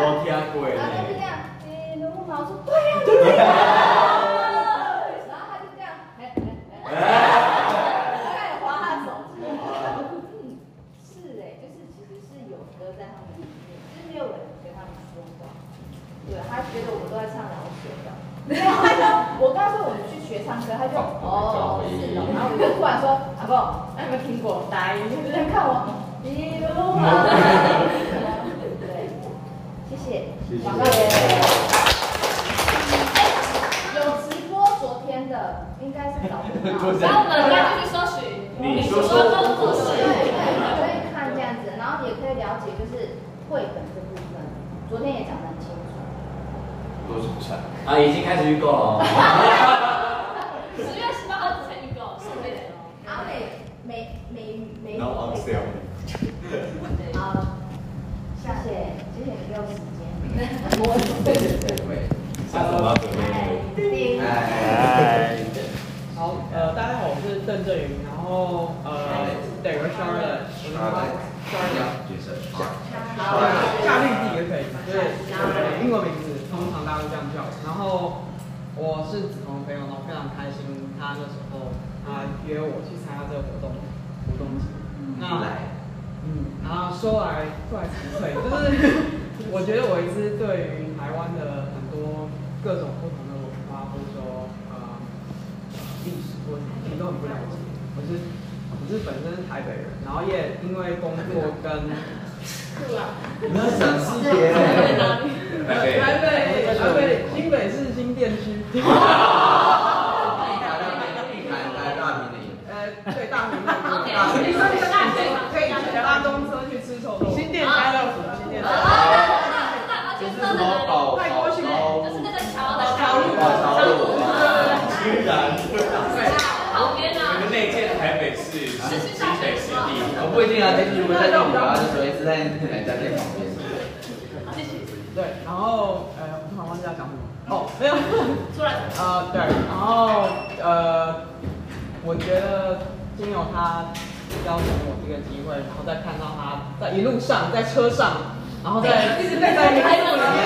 我听过然后他就这呢。样，说对呀、然后他就这样，哎哎哎，大概划他手。是哎，就是其实是有歌在他们里面，就是没有人跟他们说话。对，他觉得我们都在唱老舍的。没有，他就我刚说我们去学唱歌，他就哦是哦，然后我就突然说阿公，那你们听过？答应，就这样看我，一路毛。对，谢谢。广告员。有直播昨天的，应该然后我们要继续搜寻，你说说说都是对对，可以看这样子，然后也可以了解就是绘本这部分，昨天也讲得很清楚。多少钱？啊，已经开始预购了 哦。十月十八号之前预购，是非的。阿美美美美。No on sale。好，谢谢，谢谢你给我时间。我对对对对。下次我要准备。丁。哎。好，呃，大家好，我是邓振宇，然后呃，对，我是 Charlotte，我是 Charlotte，角色。夏绿地也可以，对，英文名字通常大家都这样叫。然后我是子彤的朋友，然后非常开心，他那时候他约我去参加这个活动，活动节。那来。嗯，然后说来说来惭愧，就是我觉得我一直对于台湾的很多各种不同的文化，或者说呃历史或者什么，其实都很不了解。我是我是本身是台北人，然后也因为工作跟你要想吃别北？台北哪里？台北，台北，新北市新店区。就是那个桥的桥路，桥路，居然。不一定啊，就是如果在地图啊，就首先是在奶家店旁边。继续。对，然后呃，我突然忘记要讲什么。哦，没有。出来。呃，对，然后呃，我觉得金友他邀请我这个机会，然后再看到他在一路上在车上，然后在一直在在开口里面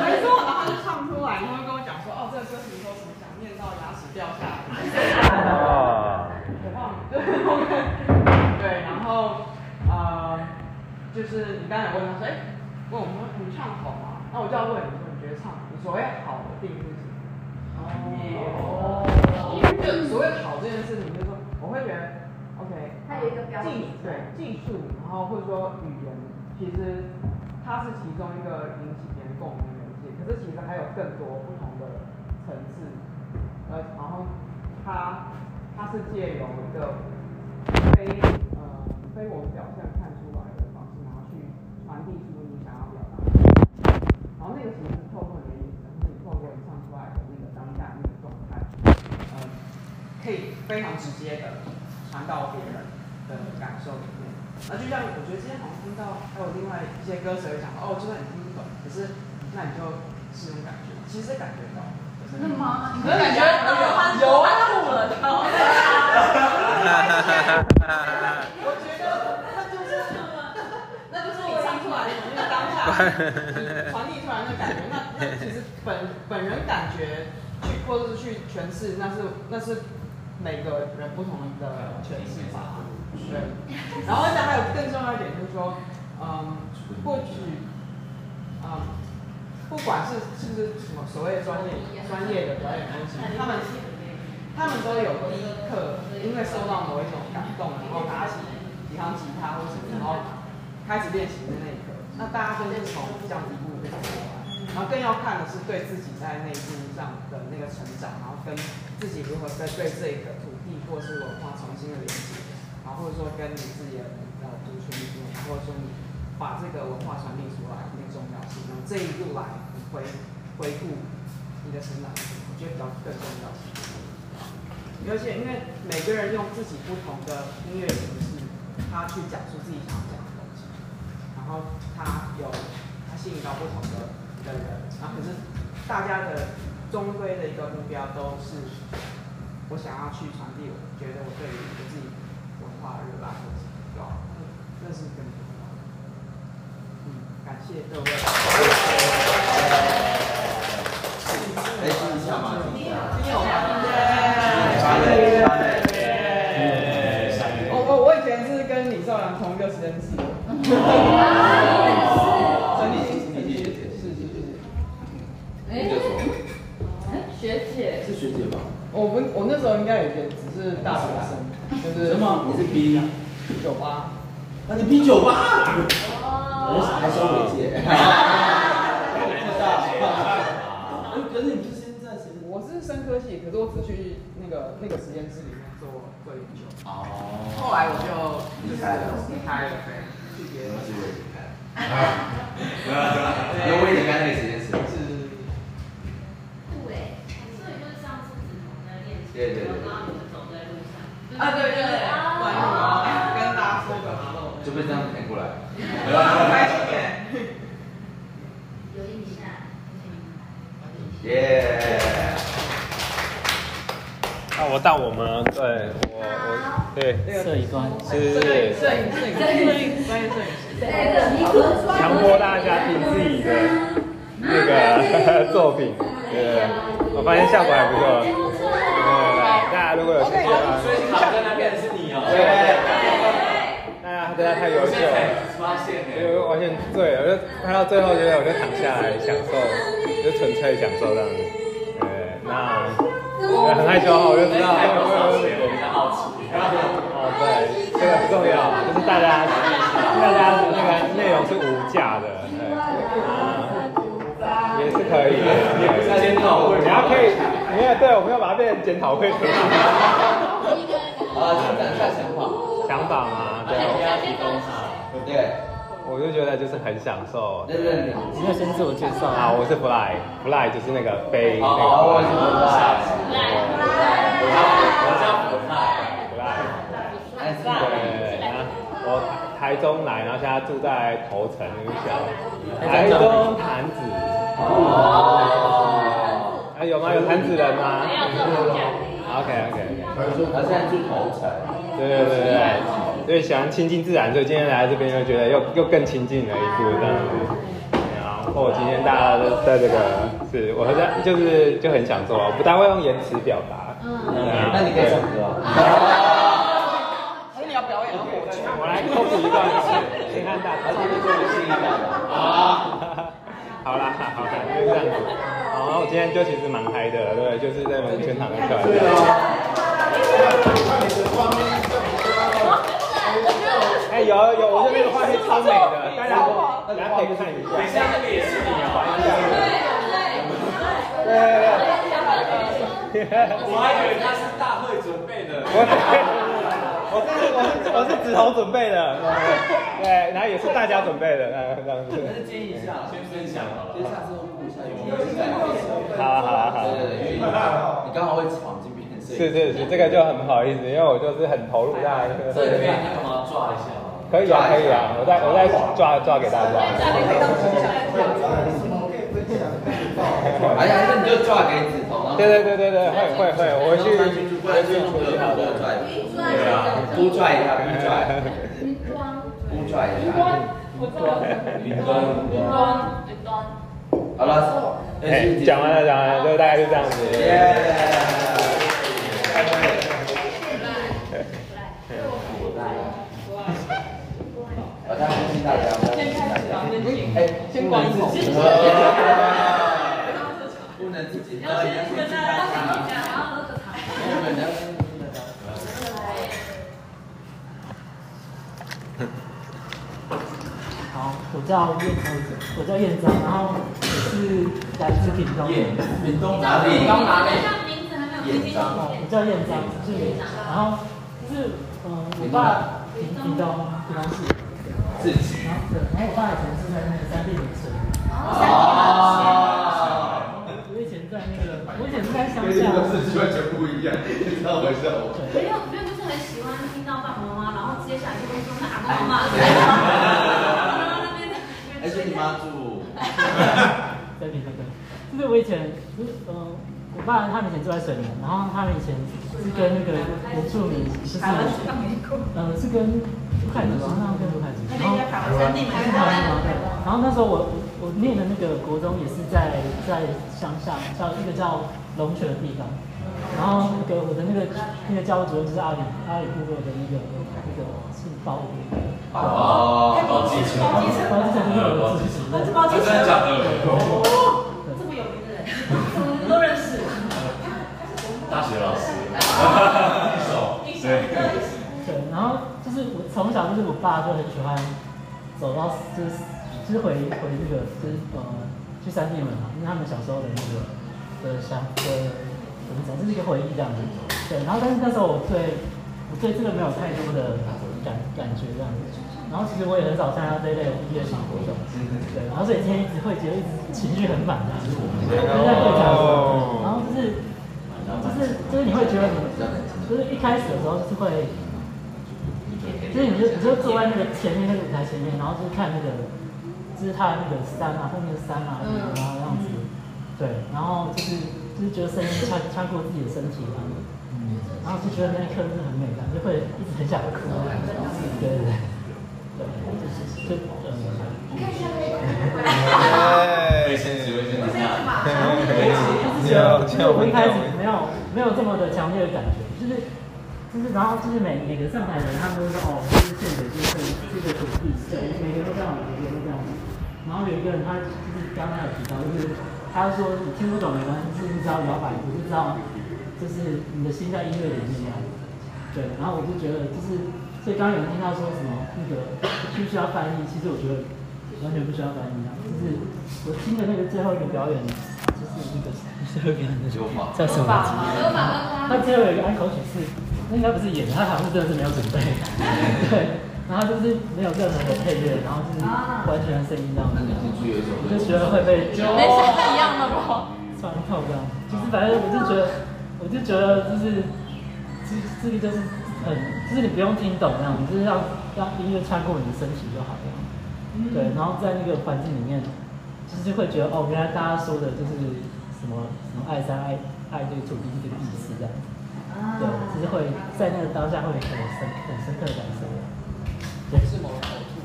没错，然后他就唱出来，然后跟我讲说，哦，这个歌词说什么，想念到牙齿掉下来。哦。我忘了，对，OK，对，然后呃，就是你刚才问他说，哎，问我说你唱好吗？那我就要问你说，你觉得唱你所谓好的定义是什么？哦，就所谓好这件事情，就是说我会觉得，OK，它有一个标准技对技术，然后或者说语言，其实它是其中一个引起别人共鸣的媒介，可是其实还有更多不同的层次，呃，然后它它是借由一个非呃非我们表象看出来的方式，然后去传递出你想要表达的，然后那个其实是透过你的眼神，或者透过你唱出来的那个当下那个状态，呃，可以非常直接的传到别人的感受里面。那就像我觉得今天好像听到还有另外一些歌手有讲，哦，就算你听不懂，可是那你就是那种感觉，其实感觉到。真的吗？你会感觉到有啊，吐了，我觉得那就是，那就是我唱出来的那个当下传递出来的感觉。那那其实本本人感觉去或者是去诠释，那是那是每个人不同的诠释法。对。然后而且还有更重要一点就是说，嗯，或许，嗯。不管是是不是什么所谓专业专业的表演东西，他们他们都有第一课，因为受到某一种感动，然后拿起几行吉他或什么，然后开始练习的那一，那大家都是从这样子一步一步走过来，然后更要看的是对自己在内部上的那个成长，然后跟自己如何在对这个土地或是文化重新的连接，然后或者说跟你自己的呃族群里面，或者说你把这个文化传递出来那个重要性，然后这一路来。回回顾你的成长，我觉得比较更重要。而且因为每个人用自己不同的音乐形式，他去讲述自己想讲，然后他有他吸引到不同的的人，然后可是大家的终归的一个目标都是，我想要去传递我觉得我对于我自己文化热爱或者对吧？这是更重要的。嗯，感谢各位。是大学生，就是什么？你是 B 九八？那你 B 九八？我是还收尾届。可是你是现在是？我是生科系，可是我只去那个那个实验室里面做做研究。哦。后来我就离开了，离开了，对，去别的。是我离开。因为我离开那个实验室。是。对，所以就是上次子彤在练习，对对对。然后你们走在路上。啊对对对，关于跟大家说个 hello。就被这样骗过来。开心点。有印象。耶！那我到我们对我我对摄影端是摄影摄影摄影专业摄影师，强迫大家听自己的那个 作品，对，我发现效果还不错。如果有兴趣的话，所以卡在那边是你哦。对，大家真的太优秀了，发现我就完全醉了，我就拍到最后，觉得我就躺下来享受。就纯粹享受这样子，对，那很害羞哈，我就知道，我比较好奇。哦，对，这个不重要，就是大家，大家那个内容是无价的，可以的。也不是检讨会，你要可以，你也，对，我们要把它变成检讨会。啊，讲一下想法。想法嘛，对。对。我就觉得就是很享受。对对对，你要先自我介绍啊，我是 Fly，Fly 就是那个飞那个。哦，我是 Fly。我叫 Fly。Fly。对，我台中来，然后现在住在头城那个小，台中潭子。哦。啊有吗？有潭子人吗？没有这么讲。OK OK OK。他现在住头城。对对对对，所以喜欢亲近自然，所以今天来这边又觉得又又更亲近了一步这样子。然后今天大家都在这个是，我好像就是就很享受啊，不大会用言辞表达。嗯，那你可以唱歌啊。还是你要表演？我来科普一段，先看大家，而且你做的是一个啊。好啦，好啦，就是这样子。然后我今天就其实蛮嗨的，对，就是在我们全场的跳。对哎，有有，我这边的画面超美的，大家大家可以看一下。等一下那个也是你啊。对对对。我还以为他是大会准备的。我是我是我是子彤准备的，对，然后也是大家准备的，这样子。还是建议一下，先分享好了，先下次录一下有没有好好好。对对对，因为你刚好会闯进别人摄影。是是是，这个就很不好意思，因为我就是很投入在这里面你干嘛抓一下？可以啊可以啊，我再我再抓抓给大家。哎呀，那你就抓给子彤。对对对对对，会会会，我会去回去处理好的。对啊，多拽一下，多拽。多拽一下。我知道。云端，云端，云端。好了，哎，讲完了讲完了，就大概就这样子。好，大家恭喜大家！先开始吧，先先关一口。不能自己。要先跟大家讲一下，然后喝个茶。好，我叫燕，我叫燕章，然后我是来自屏东。燕，屏东哪里？屏东哪里？名字还没有听清楚。我叫燕章，是燕章。然后就是，嗯，我爸屏屏东屏东市。自己。然后对，然后我爸以前是在那个三地农村。哦。我以前在那个，我以前是在乡下。跟自己完全不一样，你知道为什么？没有，没有，就是很喜欢听到爸爸妈妈，然后接下来就会说那阿公阿妈。住。在屏东对，就是我以前，就是嗯，我爸他们以前住在水南，然后他们以前是跟那个原住民，就是呃是跟卢凯族，他们跟卢凯族，然后然后那时候我我念的那个国中也是在在乡下，叫一个叫龙泉的地方，然后那个我的那个那个教务主任就是阿里阿里部落的那个那个是包务。哦，包机车，包机车，包机车就是我的自己，那是包机车，真的假的？哦，这么有名的人，都认识。大学老师，一手，对，对，然后就是我从小就是我爸就很喜欢走到就是就是回回那个就是呃去三地门嘛，因为他们小时候的那个的乡的怎么讲，这是一个回忆这样子。对，然后但是那时候我对我对这个没有太多的感感觉这样子。然后其实我也很少参加这一类的毕业型活动，对，然后所以今天一直会觉得一直情绪很满的，就是在会场，然后就是就是就是你会觉得你就是一开始的时候就是会，就是你就你就坐在那个前面那个舞台前面，然后就是看那个就是他的那个山啊，后面的山啊，然后这样子，对，然后就是就是觉得声音穿穿过自己的身体这样然后就觉得那一刻真的很美，感就会一直很想哭，对对对。对，就是就呃，卫生纸，卫生纸，就是我一开始没有没有这么的强烈的感觉，就是就是然后就是每每个上台的人，他们都说哦，就是献给这是这个土地，对，每个都这样，每个都这样。然后有一个人他就是刚刚有提到，就是他说你听不懂没关系，就是你只要摇摆，我就知道，就是你的心在音乐里面。对，然后我就觉得就是。所以刚刚有人听到说什么个需不需要翻译？其实我觉得完全不需要翻译啊。就是我听的那个最后一个表演，就是那个最后一个叫什么？他最后有一个安口曲是，那应该不是演的，他好像真的是没有准备。对，然后就是没有任何的配乐，然后就是完全的声音这样子。我就觉得会被没是一样的吗？穿透这样，就是反正我就觉得，我就觉得就是这这个就是。很，就是你不用听懂那样，你就是让让音乐穿过你的身体就好了。对，然后在那个环境里面，就是会觉得哦，原来大家说的就是什么什么爱山爱爱这个土地这个意思这样。啊对，就是会在那个当下会很深很深刻的感受。对，是某口吐，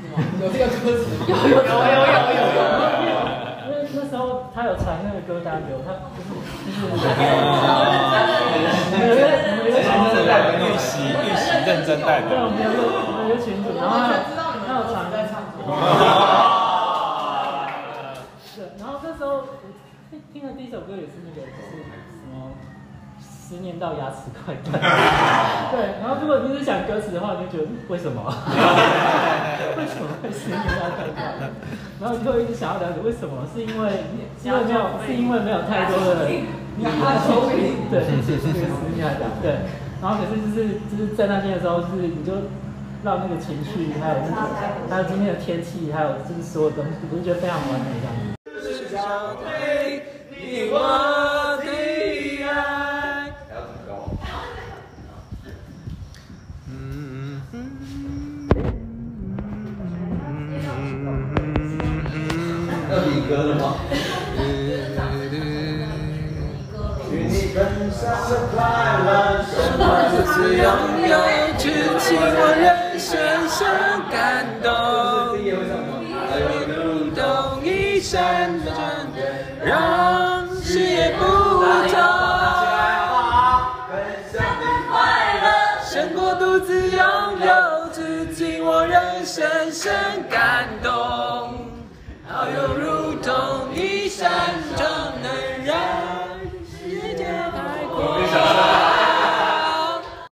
是吗？有这个歌词？有有有有有有有。因候他有传那个歌单给我，他就是就是。认真带的，预习预习认真带的。对，我们有个我们有个群主，然后他有传在唱歌。是，然后那时候听的第一首歌也是那个，是什么十年到牙齿快断。对，然后如果你是想歌词的话，你就觉得为什么？为什么会思念到快断？然后就会一直想要了解为什么？是因为是因为没有是因为没有太多的。牙周病。对，这个十年来讲，对。然后可是就是就是在那边的时候，就是你就让那个情绪，还有那个还有今天的天气，还有就是所有东西，我就觉得非常完美这样子。你歌了吗？与你分享的快乐，什么独自拥有，至今我仍深深感动。如同一闪的针，让视野不同。胜过独自拥有，至今我仍深深感动。好友如同一扇。